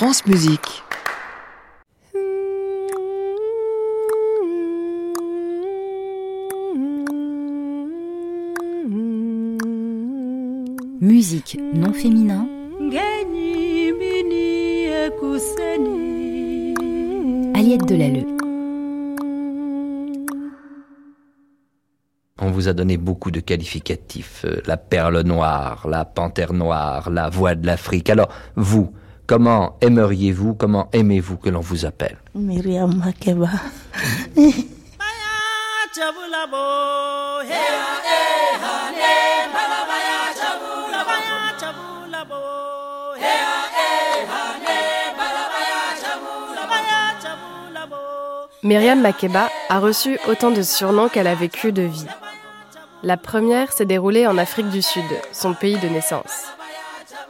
France Musique. Musique non féminin. Aliette Delalleux. On vous a donné beaucoup de qualificatifs. euh, La perle noire, la panthère noire, la voix de l'Afrique. Alors, vous, comment aimeriez-vous, comment aimez-vous que l'on vous appelle Myriam Makeba. Myriam Makeba a reçu autant de surnoms qu'elle a vécu de vie. La première s'est déroulée en Afrique du Sud, son pays de naissance.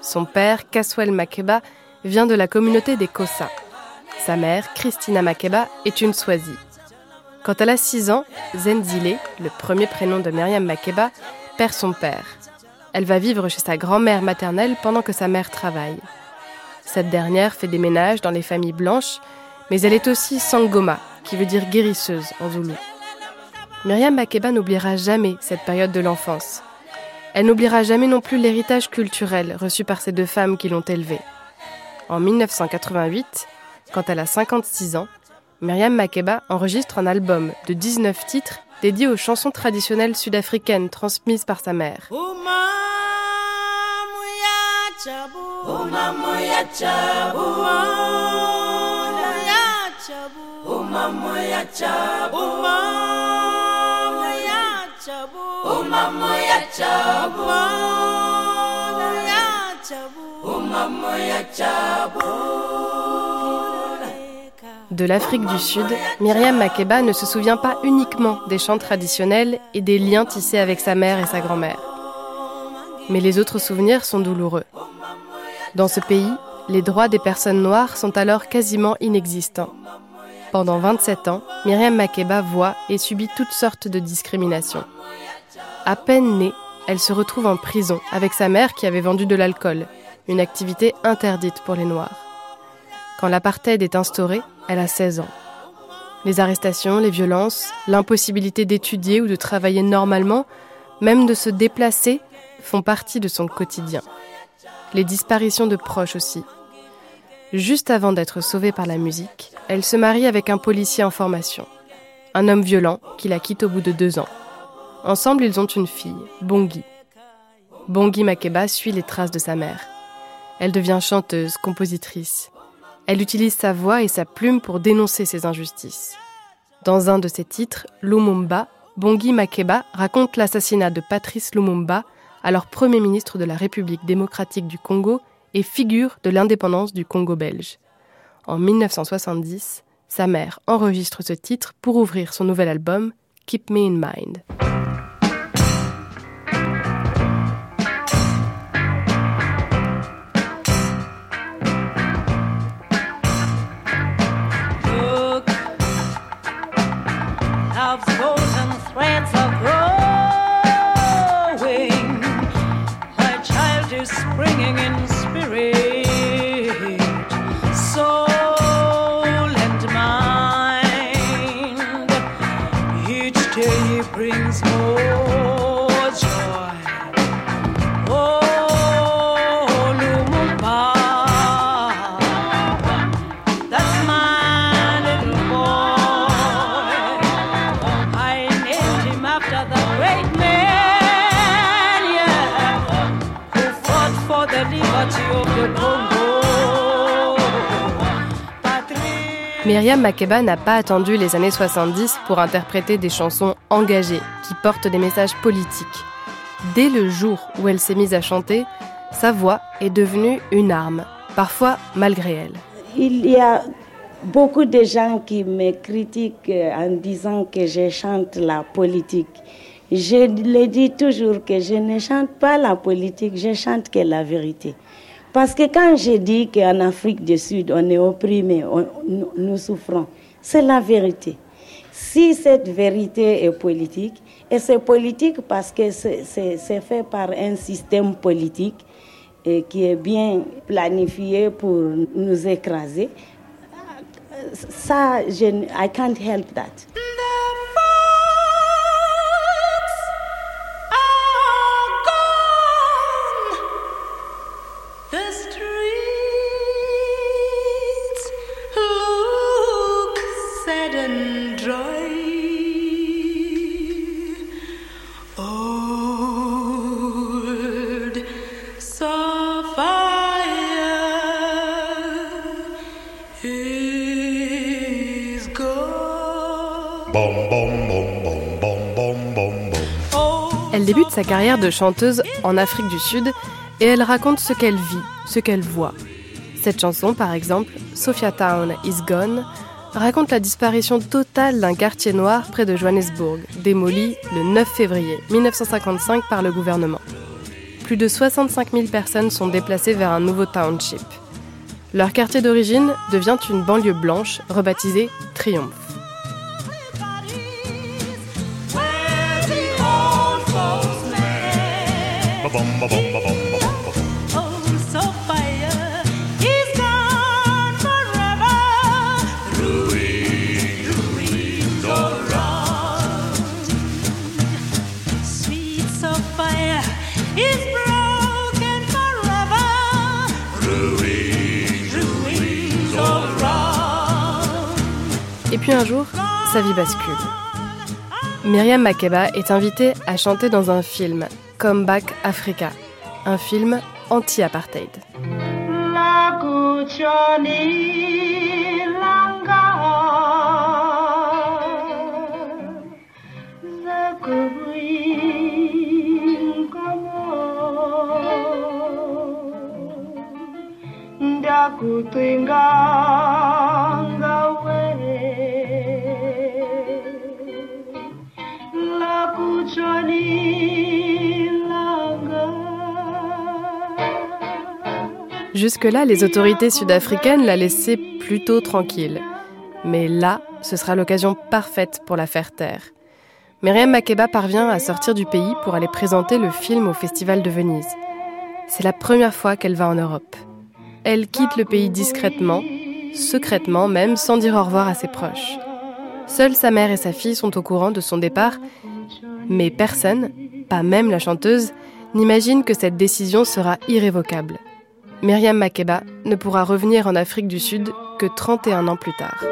Son père, Kaswel Makeba, vient de la communauté des Kossa. Sa mère, Christina Makeba, est une Swazi. Quand elle a 6 ans, Zenzile, le premier prénom de Myriam Makeba, perd son père. Elle va vivre chez sa grand-mère maternelle pendant que sa mère travaille. Cette dernière fait des ménages dans les familles blanches, mais elle est aussi Sangoma, qui veut dire guérisseuse en zoulou. Myriam Makeba n'oubliera jamais cette période de l'enfance. Elle n'oubliera jamais non plus l'héritage culturel reçu par ces deux femmes qui l'ont élevée. En 1988, quand elle a 56 ans, Myriam Makeba enregistre un album de 19 titres dédié aux chansons traditionnelles sud-africaines transmises par sa mère. De l'Afrique du Sud, Myriam Makeba ne se souvient pas uniquement des chants traditionnels et des liens tissés avec sa mère et sa grand-mère. Mais les autres souvenirs sont douloureux. Dans ce pays, les droits des personnes noires sont alors quasiment inexistants. Pendant 27 ans, Myriam Makeba voit et subit toutes sortes de discriminations. À peine née, elle se retrouve en prison avec sa mère qui avait vendu de l'alcool, une activité interdite pour les Noirs. Quand l'apartheid est instauré, elle a 16 ans. Les arrestations, les violences, l'impossibilité d'étudier ou de travailler normalement, même de se déplacer, font partie de son quotidien. Les disparitions de proches aussi. Juste avant d'être sauvée par la musique, elle se marie avec un policier en formation. Un homme violent qui la quitte au bout de deux ans. Ensemble, ils ont une fille, Bongi. Bongi Makeba suit les traces de sa mère. Elle devient chanteuse, compositrice. Elle utilise sa voix et sa plume pour dénoncer ces injustices. Dans un de ses titres, Lumumba, Bongi Makeba raconte l'assassinat de Patrice Lumumba, alors Premier ministre de la République démocratique du Congo et figure de l'indépendance du Congo belge. En 1970, sa mère enregistre ce titre pour ouvrir son nouvel album Keep Me in Mind. Day brings home. Myriam Makeba n'a pas attendu les années 70 pour interpréter des chansons engagées qui portent des messages politiques. Dès le jour où elle s'est mise à chanter, sa voix est devenue une arme, parfois malgré elle. Il y a beaucoup de gens qui me critiquent en disant que je chante la politique. Je le dis toujours que je ne chante pas la politique, je chante que la vérité. Parce que quand je dis qu'en Afrique du Sud, on est opprimé, on- nous, souffrons, c'est la vérité. Si cette vérité est politique, et c'est politique parce que c'est- fait par un système politique qui est bien planifié pour nous écraser. Ça, je, I can't help that. Elle débute sa carrière de chanteuse en Afrique du Sud et elle raconte ce qu'elle vit, ce qu'elle voit. Cette chanson, par exemple, Sophia Town is Gone, raconte la disparition totale d'un quartier noir près de Johannesburg, démoli le 9 février 1955 par le gouvernement. Plus de 65 000 personnes sont déplacées vers un nouveau township. Leur quartier d'origine devient une banlieue blanche rebaptisée folks' un jour, sa vie bascule. Myriam Makeba est invitée à chanter dans un film, Come Back Africa, un film anti-apartheid. Jusque-là, les autorités sud-africaines la laissaient plutôt tranquille. Mais là, ce sera l'occasion parfaite pour la faire taire. Myriam Makeba parvient à sortir du pays pour aller présenter le film au Festival de Venise. C'est la première fois qu'elle va en Europe. Elle quitte le pays discrètement, secrètement même, sans dire au revoir à ses proches. Seules sa mère et sa fille sont au courant de son départ, mais personne, pas même la chanteuse, n'imagine que cette décision sera irrévocable. Myriam Makeba ne pourra revenir en Afrique du Sud que 31 ans plus tard.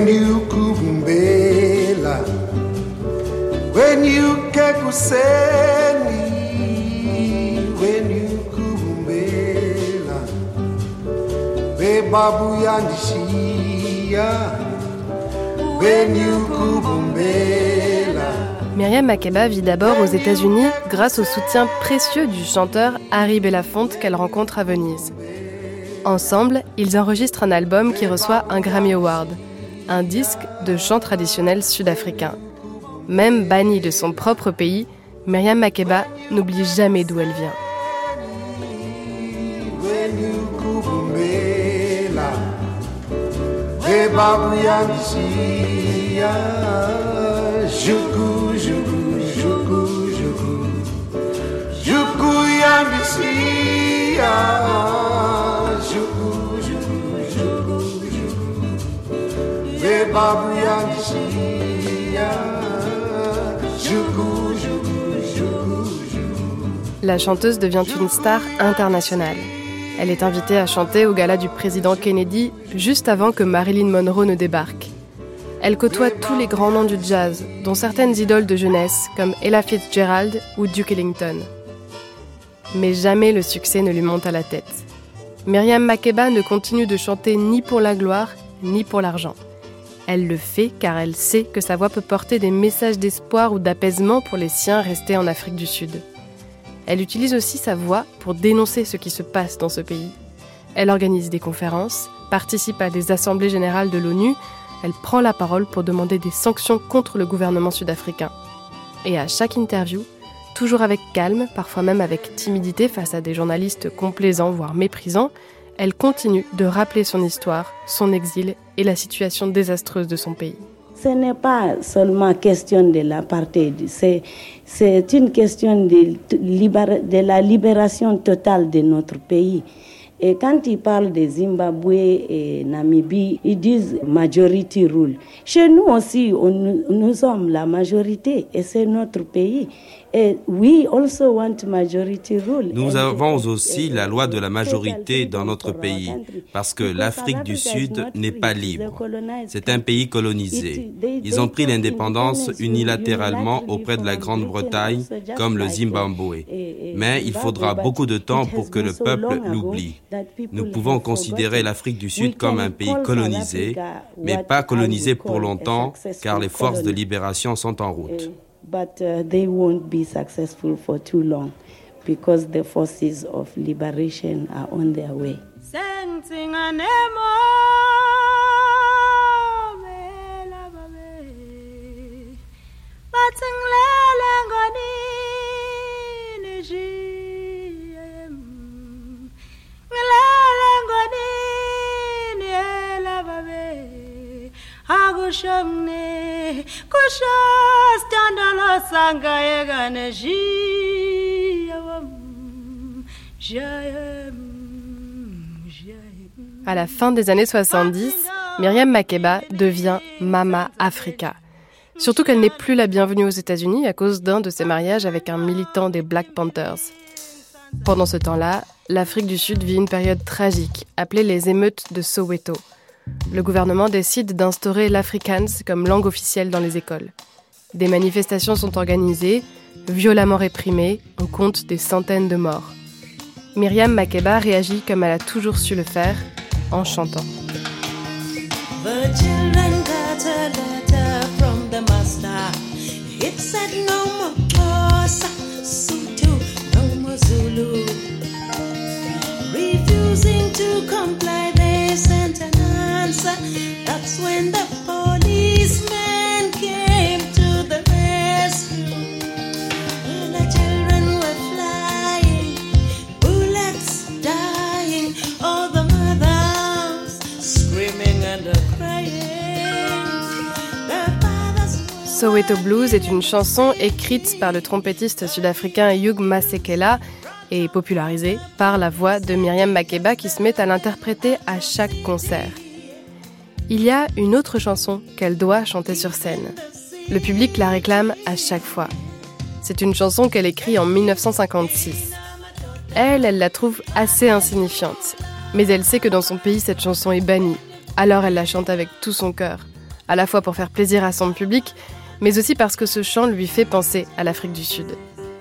when you kubumbela when you kekuseni when you yandishiya when you kubumbela Myriam Makeba vit d'abord aux États-Unis grâce au soutien précieux du chanteur Harry Belafonte qu'elle rencontre à Venise. Ensemble, ils enregistrent un album qui reçoit un Grammy Award, un disque de chant traditionnel sud-africain. Même bannie de son propre pays, Myriam Makeba n'oublie jamais d'où elle vient. La chanteuse devient une star internationale. Elle est invitée à chanter au gala du président Kennedy juste avant que Marilyn Monroe ne débarque. Elle côtoie tous les grands noms du jazz, dont certaines idoles de jeunesse comme Ella Fitzgerald ou Duke Ellington. Mais jamais le succès ne lui monte à la tête. Myriam Makeba ne continue de chanter ni pour la gloire, ni pour l'argent. Elle le fait car elle sait que sa voix peut porter des messages d'espoir ou d'apaisement pour les siens restés en Afrique du Sud. Elle utilise aussi sa voix pour dénoncer ce qui se passe dans ce pays. Elle organise des conférences, participe à des assemblées générales de l'ONU, elle prend la parole pour demander des sanctions contre le gouvernement sud-africain. Et à chaque interview, toujours avec calme, parfois même avec timidité face à des journalistes complaisants voire méprisants, elle continue de rappeler son histoire, son exil et la situation désastreuse de son pays. Ce n'est pas seulement question de l'apartheid, c'est, une question de, la libération totale de notre pays. Et quand ils parlent de Zimbabwe et Namibie, ils disent majority rule. Chez nous aussi, nous sommes la majorité et c'est notre pays. Nous avons aussi la loi de la majorité dans notre pays, parce que l'Afrique du Sud n'est pas libre. C'est un pays colonisé. Ils ont pris l'indépendance unilatéralement auprès de la Grande-Bretagne, comme le like, Zimbabwe. eh, eh, Mais il faudra beaucoup de temps pour que le peuple l'oublie. Nous pouvons considérer l'Afrique du Sud comme un pays colonisé, mais pas colonisé pour longtemps, car les forces de libération sont en route. But uh, they won't be successful for too long because the forces of liberation are on their way. À la fin des années 70, Myriam Makeba devient Mama Africa. Surtout qu'elle n'est plus la bienvenue aux États-Unis à cause d'un de ses mariages avec un militant des Black Panthers. Pendant ce temps-là, l'Afrique du Sud vit une période tragique, appelée les émeutes de Soweto. Le gouvernement décide d'instaurer l'Afrikaans comme langue officielle dans les écoles. Des manifestations sont organisées, violemment réprimées, on compte des centaines de morts. Myriam Makeba réagit comme elle a toujours su le faire, en chantant. Soweto Blues est une chanson écrite par le trompettiste sud-africain Hugh Masekela et popularisée par la voix de Myriam Makeba qui se met à l'interpréter à chaque concert. Il y a une autre chanson qu'elle doit chanter sur scène. Le public la réclame à chaque fois. C'est une chanson qu'elle écrit en 1956. Elle, elle la trouve assez insignifiante. Mais elle sait que dans son pays, cette chanson est bannie. Alors elle la chante avec tout son cœur. À la fois pour faire plaisir à son public, mais aussi parce que ce chant lui fait penser à l'Afrique du Sud.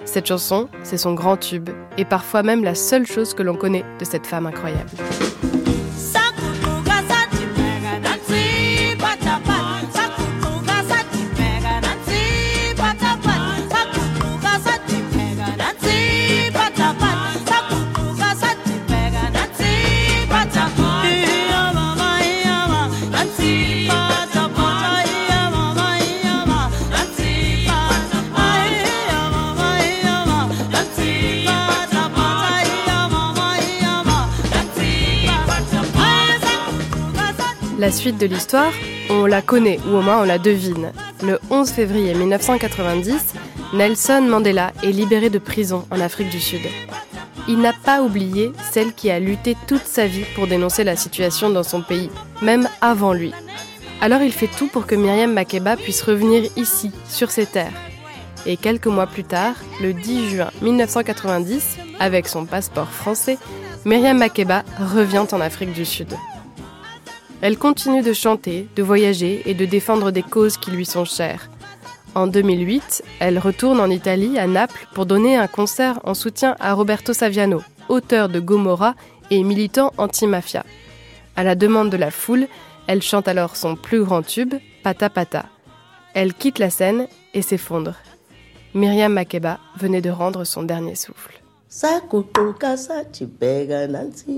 Cette chanson, c'est son grand tube, et parfois même la seule chose que l'on connaît de cette femme incroyable. La suite de l'histoire, on la connaît, ou au moins on la devine. Le 11 février 1990, Nelson Mandela est libéré de prison en Afrique du Sud. Il n'a pas oublié celle qui a lutté toute sa vie pour dénoncer la situation dans son pays, même avant lui. Alors il fait tout pour que Myriam Makeba puisse revenir ici, sur ses terres. Et quelques mois plus tard, le 10 juin 1990, avec son passeport français, Myriam Makeba revient en Afrique du Sud. Elle continue de chanter, de voyager et de défendre des causes qui lui sont chères. En 2008, elle retourne en Italie, à Naples, pour donner un concert en soutien à Roberto Saviano, auteur de Gomorra et militant anti-mafia. À la demande de la foule, elle chante alors son plus grand tube, Pata Pata. Elle quitte la scène et s'effondre. Myriam Makeba venait de rendre son dernier souffle saguquka sathibheka nansi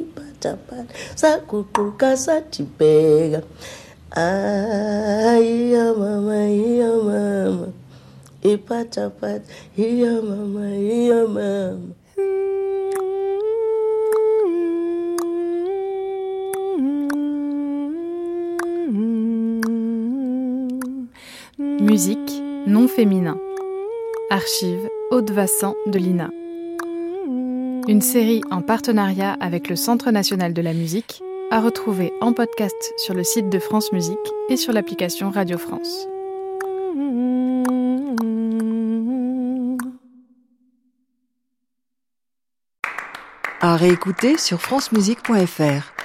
iphathaphatha saguquka sathibheka ayiyo mama yiyo mama iphathaphatha yiyo mama yiyo mama Musique non féminin. Archive Haute-Vassan de l'INA. Une série en partenariat avec le Centre national de la musique à retrouver en podcast sur le site de France Musique et sur l'application Radio France. À réécouter sur francemusique.fr.